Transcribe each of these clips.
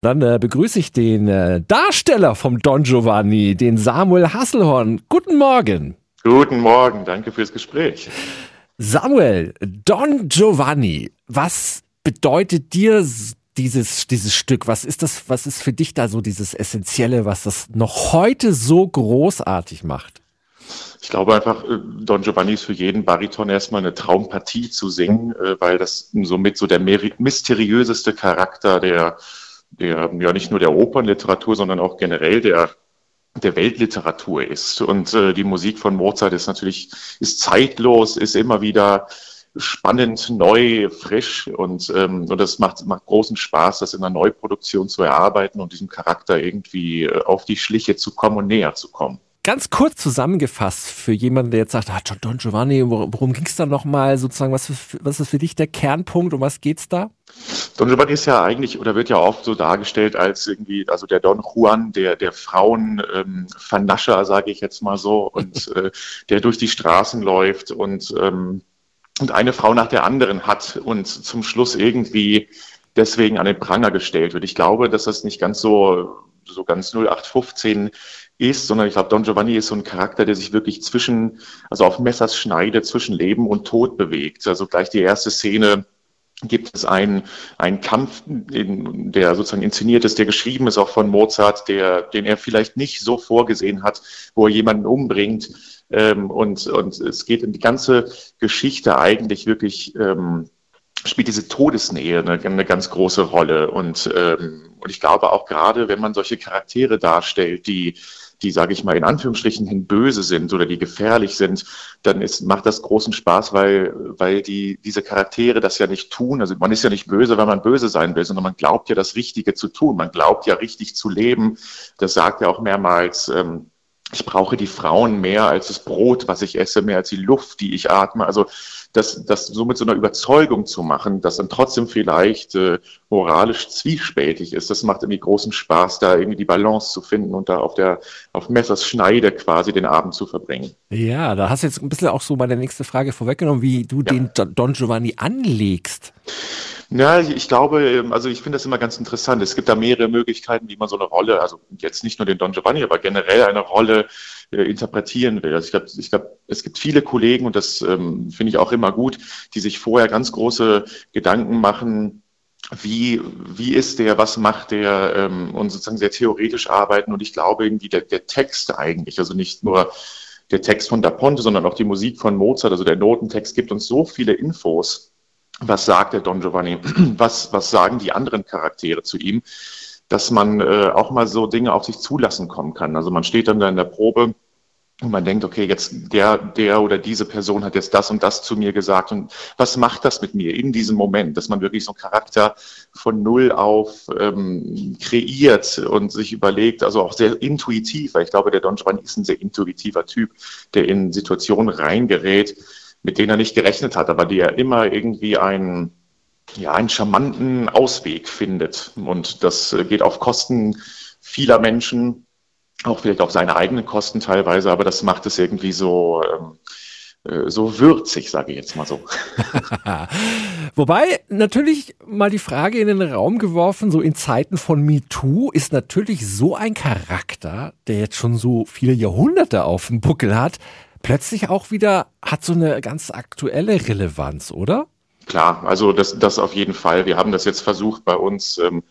Dann äh, begrüße ich den äh, Darsteller vom Don Giovanni, den Samuel Hasselhorn. Guten Morgen. Guten Morgen, danke fürs Gespräch. Samuel, Don Giovanni, was bedeutet dir dieses, dieses Stück? Was ist das, was ist für dich da so dieses Essentielle, was das noch heute so großartig macht? Ich glaube einfach, äh, Don Giovanni ist für jeden Bariton erstmal eine Traumpathie zu singen, äh, weil das somit so der mysteriöseste Charakter der der ja nicht nur der Opernliteratur, sondern auch generell der der Weltliteratur ist. Und äh, die Musik von Mozart ist natürlich ist zeitlos, ist immer wieder spannend, neu, frisch und, ähm, und das macht, macht großen Spaß, das in einer Neuproduktion zu erarbeiten und diesem Charakter irgendwie äh, auf die Schliche zu kommen und näher zu kommen. Ganz kurz zusammengefasst für jemanden, der jetzt sagt, ah, Don Giovanni, worum ging es da nochmal sozusagen? Was, was ist für dich der Kernpunkt? Um was geht's da? Don Giovanni ist ja eigentlich oder wird ja oft so dargestellt als irgendwie, also der Don Juan, der, der Frauenvernascher, ähm, sage ich jetzt mal so, und äh, der durch die Straßen läuft und, ähm, und eine Frau nach der anderen hat und zum Schluss irgendwie deswegen an den Pranger gestellt wird. Ich glaube, dass das nicht ganz so, so ganz 0815 ist, sondern ich glaube, Don Giovanni ist so ein Charakter, der sich wirklich zwischen, also auf Messers Schneide zwischen Leben und Tod bewegt. Also gleich die erste Szene gibt es einen, einen Kampf, der sozusagen inszeniert ist, der geschrieben ist auch von Mozart, der, den er vielleicht nicht so vorgesehen hat, wo er jemanden umbringt. Ähm, und, und es geht in die ganze Geschichte eigentlich wirklich, ähm, spielt diese Todesnähe eine, eine ganz große Rolle. Und, ähm, und ich glaube auch gerade, wenn man solche Charaktere darstellt, die die, sage ich mal, in Anführungsstrichen hin böse sind oder die gefährlich sind, dann ist, macht das großen Spaß, weil, weil die, diese Charaktere das ja nicht tun. Also man ist ja nicht böse, weil man böse sein will, sondern man glaubt ja das Richtige zu tun. Man glaubt ja richtig zu leben. Das sagt ja auch mehrmals. Ähm, ich brauche die Frauen mehr als das Brot, was ich esse, mehr als die Luft, die ich atme. Also das, das so mit so einer Überzeugung zu machen, dass dann trotzdem vielleicht äh, moralisch zwiespältig ist, das macht irgendwie großen Spaß, da irgendwie die Balance zu finden und da auf der auf Messers Schneide quasi den Abend zu verbringen. Ja, da hast du jetzt ein bisschen auch so meine nächste Frage vorweggenommen, wie du ja. den Don Giovanni anlegst. Ja, ich glaube, ähm, also ich finde das immer ganz interessant. Es gibt da mehrere Möglichkeiten, wie man so eine Rolle, also jetzt nicht nur den Don Giovanni, aber generell eine Rolle äh, interpretieren will. Also ich glaube, ich glaub, es gibt viele Kollegen, und das ähm, finde ich auch immer gut, die sich vorher ganz große Gedanken machen, wie, wie ist der, was macht der ähm, und sozusagen sehr theoretisch arbeiten. Und ich glaube irgendwie der, der Text eigentlich, also nicht nur der Text von Da Ponte, sondern auch die Musik von Mozart, also der Notentext gibt uns so viele Infos, was sagt der Don Giovanni, was, was sagen die anderen Charaktere zu ihm, dass man äh, auch mal so Dinge auf sich zulassen kommen kann. Also man steht dann da in der Probe und man denkt, okay, jetzt der, der oder diese Person hat jetzt das und das zu mir gesagt. Und was macht das mit mir in diesem Moment, dass man wirklich so einen Charakter von null auf ähm, kreiert und sich überlegt, also auch sehr intuitiv, weil ich glaube, der Don Giovanni ist ein sehr intuitiver Typ, der in Situationen reingerät, mit denen er nicht gerechnet hat, aber die er immer irgendwie einen, ja, einen charmanten Ausweg findet. Und das äh, geht auf Kosten vieler Menschen, auch vielleicht auf seine eigenen Kosten teilweise, aber das macht es irgendwie so, ähm, äh, so würzig, sage ich jetzt mal so. Wobei natürlich mal die Frage in den Raum geworfen, so in Zeiten von MeToo ist natürlich so ein Charakter, der jetzt schon so viele Jahrhunderte auf dem Buckel hat, plötzlich auch wieder hat so eine ganz aktuelle Relevanz, oder? Klar, also das, das auf jeden Fall. Wir haben das jetzt versucht bei uns ähm,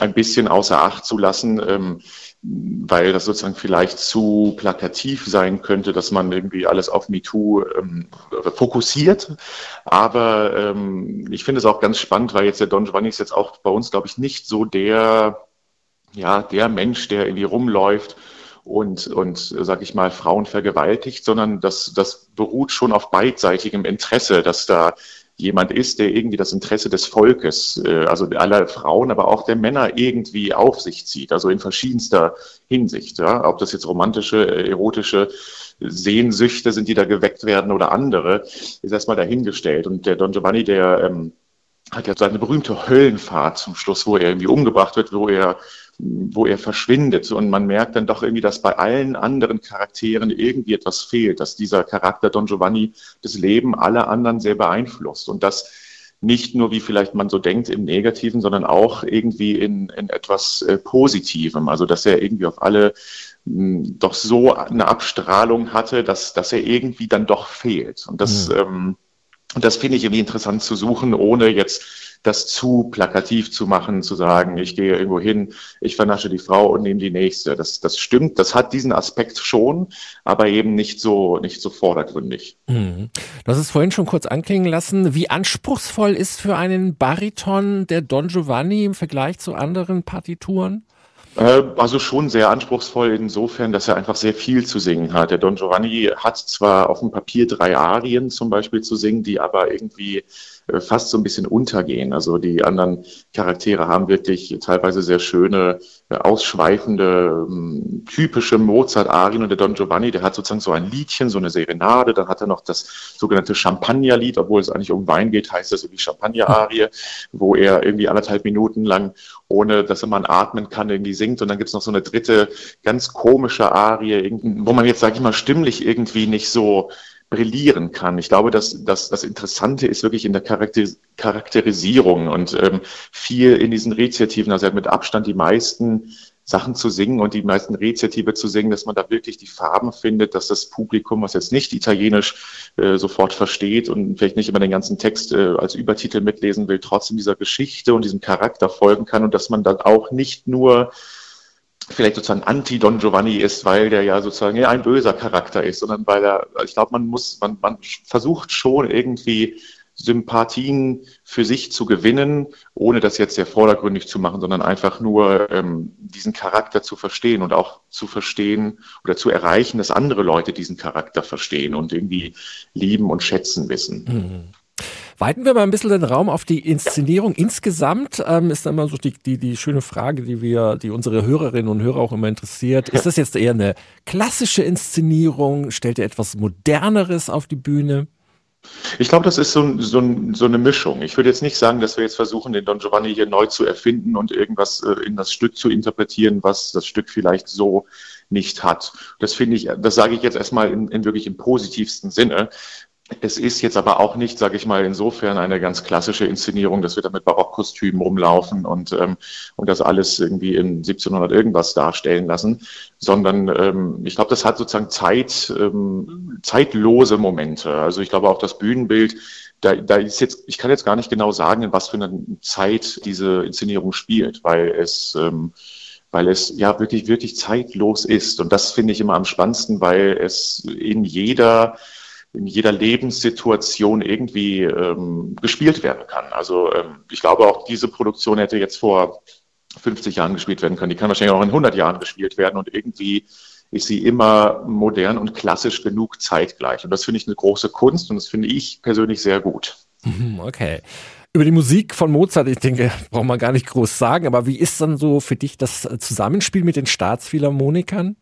ein bisschen außer Acht zu lassen, ähm, weil das sozusagen vielleicht zu plakativ sein könnte, dass man irgendwie alles auf MeToo ähm, fokussiert. Aber ähm, ich finde es auch ganz spannend, weil jetzt der Don Giovanni ist jetzt auch bei uns, glaube ich, nicht so der, ja, der Mensch, der irgendwie rumläuft und, und sag ich mal, Frauen vergewaltigt, sondern das, das beruht schon auf beidseitigem Interesse, dass da jemand ist, der irgendwie das Interesse des Volkes, äh, also aller Frauen, aber auch der Männer irgendwie auf sich zieht, also in verschiedenster Hinsicht. Ja? Ob das jetzt romantische, äh, erotische Sehnsüchte sind, die da geweckt werden oder andere, ist erstmal dahingestellt. Und der Don Giovanni, der ähm, hat ja seine berühmte Höllenfahrt zum Schluss, wo er irgendwie umgebracht wird, wo er wo er verschwindet. Und man merkt dann doch irgendwie, dass bei allen anderen Charakteren irgendwie etwas fehlt, dass dieser Charakter Don Giovanni das Leben aller anderen sehr beeinflusst. Und das nicht nur, wie vielleicht man so denkt, im Negativen, sondern auch irgendwie in, in etwas äh, Positivem. Also dass er irgendwie auf alle mh, hm, doch so eine Abstrahlung hatte, dass, dass er irgendwie dann doch fehlt. Und das, mhm. ähm, das finde ich irgendwie interessant zu suchen, ohne jetzt das zu plakativ zu machen, zu sagen, ich gehe irgendwo hin, ich vernasche die Frau und nehme die nächste. Das, das stimmt, das hat diesen Aspekt schon, aber eben nicht so, nicht so vordergründig. Mhm. Du hast es vorhin schon kurz anklingen lassen. Wie anspruchsvoll ist für einen Bariton der Don Giovanni im Vergleich zu anderen Partituren? Äh, also schon sehr anspruchsvoll insofern, dass er einfach sehr viel zu singen hat. Der Don Giovanni hat zwar auf dem Papier drei Arien zum Beispiel zu singen, die aber irgendwie fast so ein bisschen untergehen. Also die anderen Charaktere haben wirklich teilweise sehr schöne, äh, ausschweifende, ähm, typische Mozart-Arien und der Don Giovanni, der hat sozusagen so ein Liedchen, so eine Serenade, dann hat er noch das sogenannte Champagner-Lied, obwohl es eigentlich um Wein geht, heißt das irgendwie Champagner-Arie, wo er irgendwie anderthalb Minuten lang, ohne dass er mal atmen kann, irgendwie singt. Und dann gibt's noch so eine dritte, ganz komische Arie, wo man jetzt, sage ich mal, stimmlich irgendwie nicht so brillieren kann. Ich glaube, dass, dass das Interessante ist wirklich in der Charakterisierung und ähm, viel in diesen Rezitativen, also mit Abstand die meisten Sachen zu singen und die meisten Rezitive zu singen, dass man da wirklich die Farben findet, dass das Publikum, was jetzt nicht Italienisch äh, sofort versteht und vielleicht nicht immer den ganzen Text äh, als Übertitel mitlesen will, trotzdem dieser Geschichte und diesem Charakter folgen kann und dass man dann auch nicht nur vielleicht sozusagen Anti-Don Giovanni ist, weil der ja sozusagen ja, ein böser Charakter ist, sondern weil er, ich glaube, man muss, man, man versucht schon irgendwie Sympathien für sich zu gewinnen, ohne das jetzt sehr vordergründig zu machen, sondern einfach nur ähm, diesen Charakter zu verstehen und auch zu verstehen oder zu erreichen, dass andere Leute diesen Charakter verstehen und irgendwie lieben und schätzen wissen. Mhm. Weiten wir mal ein bisschen den Raum auf die Inszenierung. Insgesamt ähm, ist immer so die, die, die schöne Frage, die wir, die unsere Hörerinnen und Hörer auch immer interessiert. Ist das jetzt eher eine klassische Inszenierung? Stellt ihr etwas Moderneres auf die Bühne? Ich glaube, das ist so, so, so, eine Mischung. Ich würde jetzt nicht sagen, dass wir jetzt versuchen, den Don Giovanni hier neu zu erfinden und irgendwas äh, in das Stück zu interpretieren, was das Stück vielleicht so nicht hat. Das finde ich, das sage ich jetzt erstmal in, in wirklich im positivsten Sinne. Es ist jetzt aber auch nicht, sage ich mal, insofern eine ganz klassische Inszenierung, dass wir da mit Barockkostümen rumlaufen und, ähm, und das alles irgendwie in 1700 irgendwas darstellen lassen, sondern ähm, ich glaube, das hat sozusagen Zeit, ähm, zeitlose Momente. Also ich glaube auch das Bühnenbild, da, da ist jetzt, ich kann jetzt gar nicht genau sagen, in was für einer Zeit diese Inszenierung spielt, weil es ähm, weil es ja wirklich, wirklich zeitlos ist. Und das finde ich immer am spannendsten, weil es in jeder in jeder Lebenssituation irgendwie ähm, gespielt werden kann. Also ähm, ich glaube auch diese Produktion hätte jetzt vor 50 Jahren gespielt werden können. Die kann wahrscheinlich auch in 100 Jahren gespielt werden und irgendwie ist sie immer modern und klassisch genug zeitgleich. Und das finde ich eine große Kunst und das finde ich persönlich sehr gut. Mhm, okay. Über die Musik von Mozart, ich denke, braucht man gar nicht groß sagen, aber wie ist dann so für dich das Zusammenspiel mit den Staatsphilharmonikern?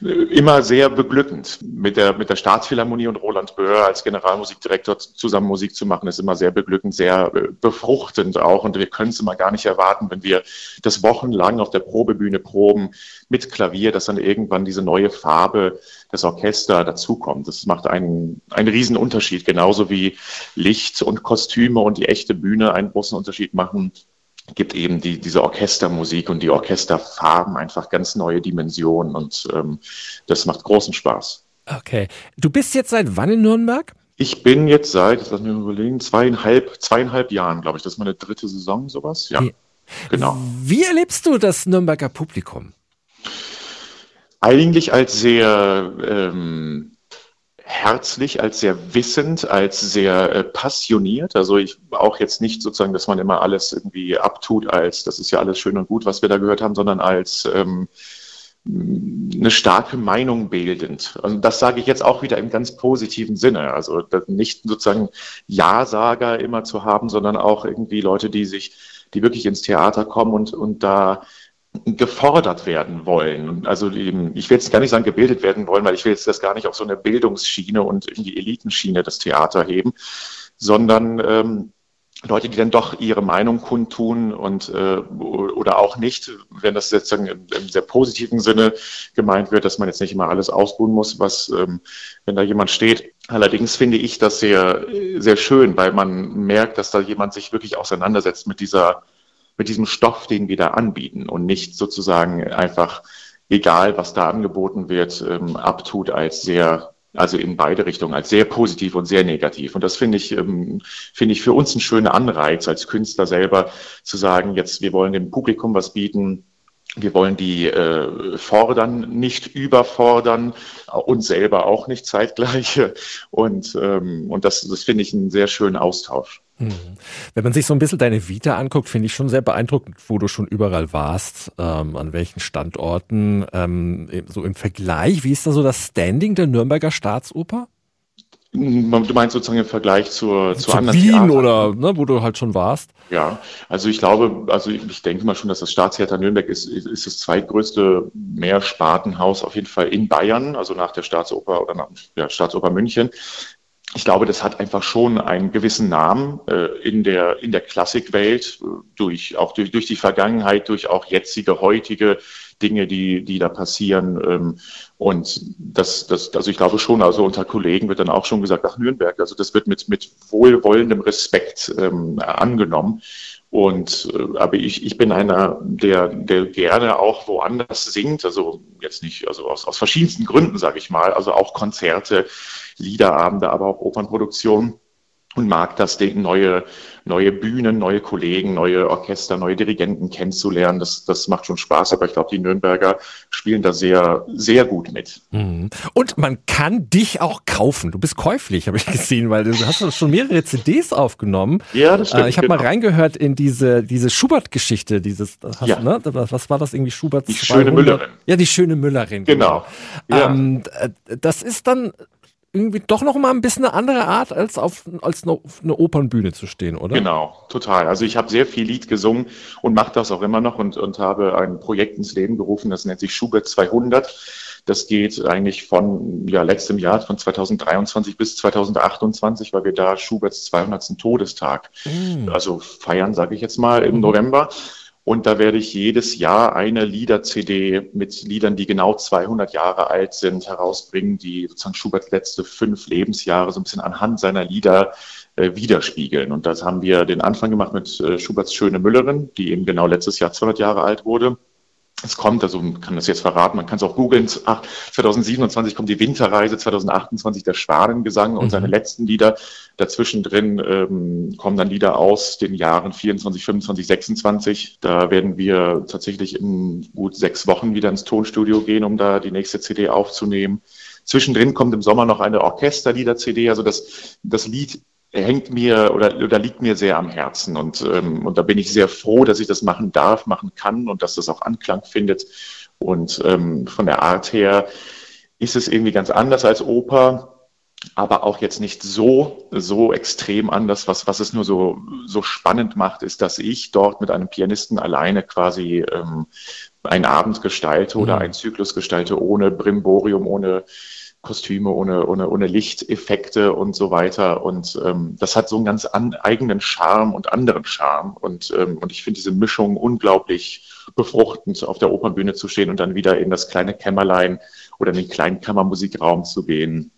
Immer sehr beglückend. Mit der, mit der Staatsphilharmonie und Roland Böhr als Generalmusikdirektor zusammen Musik zu machen, ist immer sehr beglückend, sehr äh, befruchtend auch. Und wir können es immer gar nicht erwarten, wenn wir das wochenlang auf der Probebühne proben mit Klavier, dass dann irgendwann diese neue Farbe des Orchester dazukommt. Das macht einen, einen riesen Unterschied, genauso wie Licht und Kostüme und die echte Bühne einen großen Unterschied machen gibt eben die, diese Orchestermusik und die Orchesterfarben einfach ganz neue Dimensionen und ähm, das macht großen Spaß. Okay. Du bist jetzt seit wann in Nürnberg? Ich bin jetzt seit, lass mich überlegen, zweieinhalb, zweieinhalb Jahren, glaube ich. Das ist meine dritte Saison, sowas. Ja, genau. Wie erlebst du das Nürnberger Publikum? Eigentlich als sehr ähm, herzlich, als sehr wissend, als sehr äh, passioniert. Also ich auch jetzt nicht sozusagen, dass man immer alles irgendwie abtut, als das ist ja alles schön und gut, was wir da gehört haben, sondern als ähm, eine starke Meinung bildend. Und das sage ich jetzt auch wieder im ganz positiven Sinne. Also nicht sozusagen Ja-Sager immer zu haben, sondern auch irgendwie Leute, die sich, die wirklich ins Theater kommen und, und da gefordert werden wollen. Also eben, ich will jetzt gar nicht sagen gebildet werden wollen, weil ich will jetzt das gar nicht auf so eine Bildungsschiene und in die Elitenschiene das Theater heben, sondern ähm, Leute, die dann doch ihre Meinung kundtun und äh, oder auch nicht, wenn das jetzt im, im sehr positiven Sinne gemeint wird, dass man jetzt nicht immer alles ausruhen muss, was ähm, wenn da jemand steht. Allerdings finde ich das sehr sehr schön, weil man merkt, dass da jemand sich wirklich auseinandersetzt mit dieser mit diesem Stoff, den wir da anbieten und nicht sozusagen einfach egal, was da angeboten wird, ähm, abtut als sehr also in beide Richtungen, als sehr positiv und sehr negativ. Und das finde ich, ähm, finde ich für uns ein schöner Anreiz als Künstler selber zu sagen, jetzt, wir wollen dem Publikum was bieten, wir wollen die äh, fordern, nicht überfordern, uns selber auch nicht zeitgleich. Und, ähm, und das, das finde ich einen sehr schönen Austausch. Mhm. Wenn man sich so ein bisschen deine Vita anguckt, finde ich schon sehr beeindruckend, wo du schon überall warst, ähm, an welchen Standorten. Ähm, so im Vergleich, wie ist da so das Standing der Nürnberger Staatsoper? Du meinst sozusagen im Vergleich zur, zu anderen Wien Theatern? oder ne, wo du halt schon warst? Ja, also ich glaube, also ich denke mal schon, dass das Staatstheater Nürnberg ist, ist das zweitgrößte Mehrspartenhaus auf jeden Fall in Bayern, also nach der Staatsoper oder nach der Staatsoper München ich glaube, das hat einfach schon einen gewissen Namen äh, in der in der Klassikwelt durch auch durch durch die Vergangenheit, durch auch jetzige, heutige Dinge, die die da passieren. Ähm, und das das also ich glaube schon, also unter Kollegen wird dann auch schon gesagt, ach Nürnberg, also das wird mit mit wohlwollendem Respekt ähm, angenommen. Und äh, aber ich, ich bin einer, der, der gerne auch woanders singt, also jetzt nicht, also aus, aus verschiedensten Gründen, sage ich mal, also auch Konzerte, Liederabende, aber auch Opernproduktionen und mag das, neue, neue Bühnen, neue Kollegen, neue Orchester, neue Dirigenten kennenzulernen. Das, das macht schon Spaß, aber ich glaube, die Nürnberger spielen da sehr, sehr gut mit. Mhm. Und man kann dich auch kaufen. Du bist käuflich, habe ich gesehen, weil du hast schon mehrere CDs aufgenommen. Ja, das stimmt. Äh, ich habe genau. mal reingehört in diese, diese Schubert-Geschichte, dieses, hast, ja. ne? was war das irgendwie Schubert? Die 200? schöne Müllerin. Ja, die schöne Müllerin. Genau. genau. Ja. Ähm, das ist dann irgendwie doch noch mal ein bisschen eine andere Art, als auf, als auf eine Opernbühne zu stehen, oder? Genau, total. Also ich habe sehr viel Lied gesungen und mache das auch immer noch und, und habe ein Projekt ins Leben gerufen, das nennt sich Schubert 200. Das geht eigentlich von ja, letztem Jahr, von 2023 bis 2028, weil wir da Schuberts 200. Todestag, mm. also feiern, sage ich jetzt mal, im. November. Und da werde ich jedes Jahr eine Lieder-CD mit Liedern, die genau 200 Jahre alt sind, herausbringen, die sozusagen Schuberts letzte fünf Lebensjahre so ein bisschen anhand seiner Lieder äh, widerspiegeln. Und das haben wir den Anfang gemacht mit äh, Schuberts Schöne Müllerin, die eben genau letztes Jahr 200 Jahre alt wurde es kommt, also man kann das jetzt verraten, man kann es auch googeln, 2027 kommt die Winterreise, 2028 der Schwanengesang und mhm. seine letzten Lieder. Dazwischen drin ähm, kommen dann Lieder aus den Jahren 24, 25, 26. Da werden wir tatsächlich in gut sechs Wochen wieder ins Tonstudio gehen, um da die nächste CD aufzunehmen. Zwischendrin kommt im Sommer noch eine Orchesterlieder-CD, also das, das Lied hängt mir oder, oder liegt mir sehr am Herzen. Und, ähm, und da bin ich sehr froh, dass ich das machen darf, machen kann und dass das auch Anklang findet. Und ähm, von der Art her ist es irgendwie ganz anders als Oper, aber auch jetzt nicht so, so extrem anders. Was, was es nur so, so spannend macht, ist, dass ich dort mit einem Pianisten alleine quasi ähm, einen Abend gestalte oder mhm. einen Zyklus gestalte, ohne Brimborium, ohne Kostüme, ohne, ohne, ohne Lichteffekte und so weiter. Und ähm, das hat so einen ganz an, eigenen Charme und anderen Charme. Und, ähm, und ich finde diese Mischung unglaublich befruchtend, auf der Opernbühne zu stehen und dann wieder in das kleine Kämmerlein oder in den kleinen Kammermusikraum zu gehen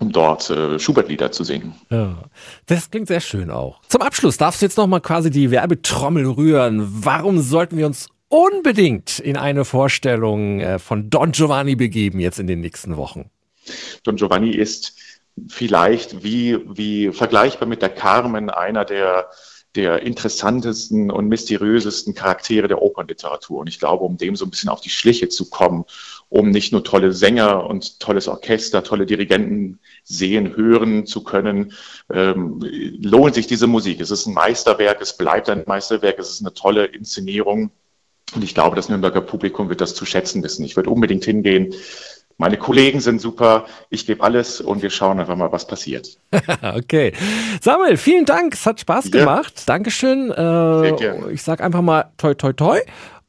um dort äh, Schubert-Lieder zu singen. Ja, das klingt sehr schön auch. Zum Abschluss darfst du jetzt noch mal quasi die Werbetrommel rühren. Warum sollten wir uns unbedingt in eine Vorstellung äh, von Don Giovanni begeben jetzt in den nächsten Wochen? Don Giovanni ist vielleicht wie, wie vergleichbar mit der Carmen einer der, der interessantesten und mysteriösesten Charaktere der Opernliteratur. Und ich glaube, um dem so ein bisschen auf die Schliche zu kommen, um nicht nur tolle Sänger und tolles Orchester, tolle Dirigenten sehen, hören zu können, ähm, lohnt sich diese Musik. Es ist ein Meisterwerk, es bleibt ein Meisterwerk, es ist eine tolle Inszenierung. Und ich glaube, das Nürnberger Publikum wird das zu schätzen wissen. Ich würde unbedingt hingehen. Meine Kollegen sind super, ich gebe alles und wir schauen einfach mal, was passiert. okay. Samuel, vielen Dank, es hat Spaß ja. gemacht. Dankeschön. Äh. Ich sage einfach mal toi toi toi.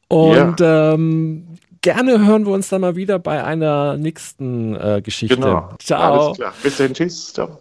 Und ja. ähm, gerne hören wir uns dann mal wieder bei einer nächsten äh, Geschichte. Genau. Ciao. Alles klar. Bis dann. Tschüss. Ciao.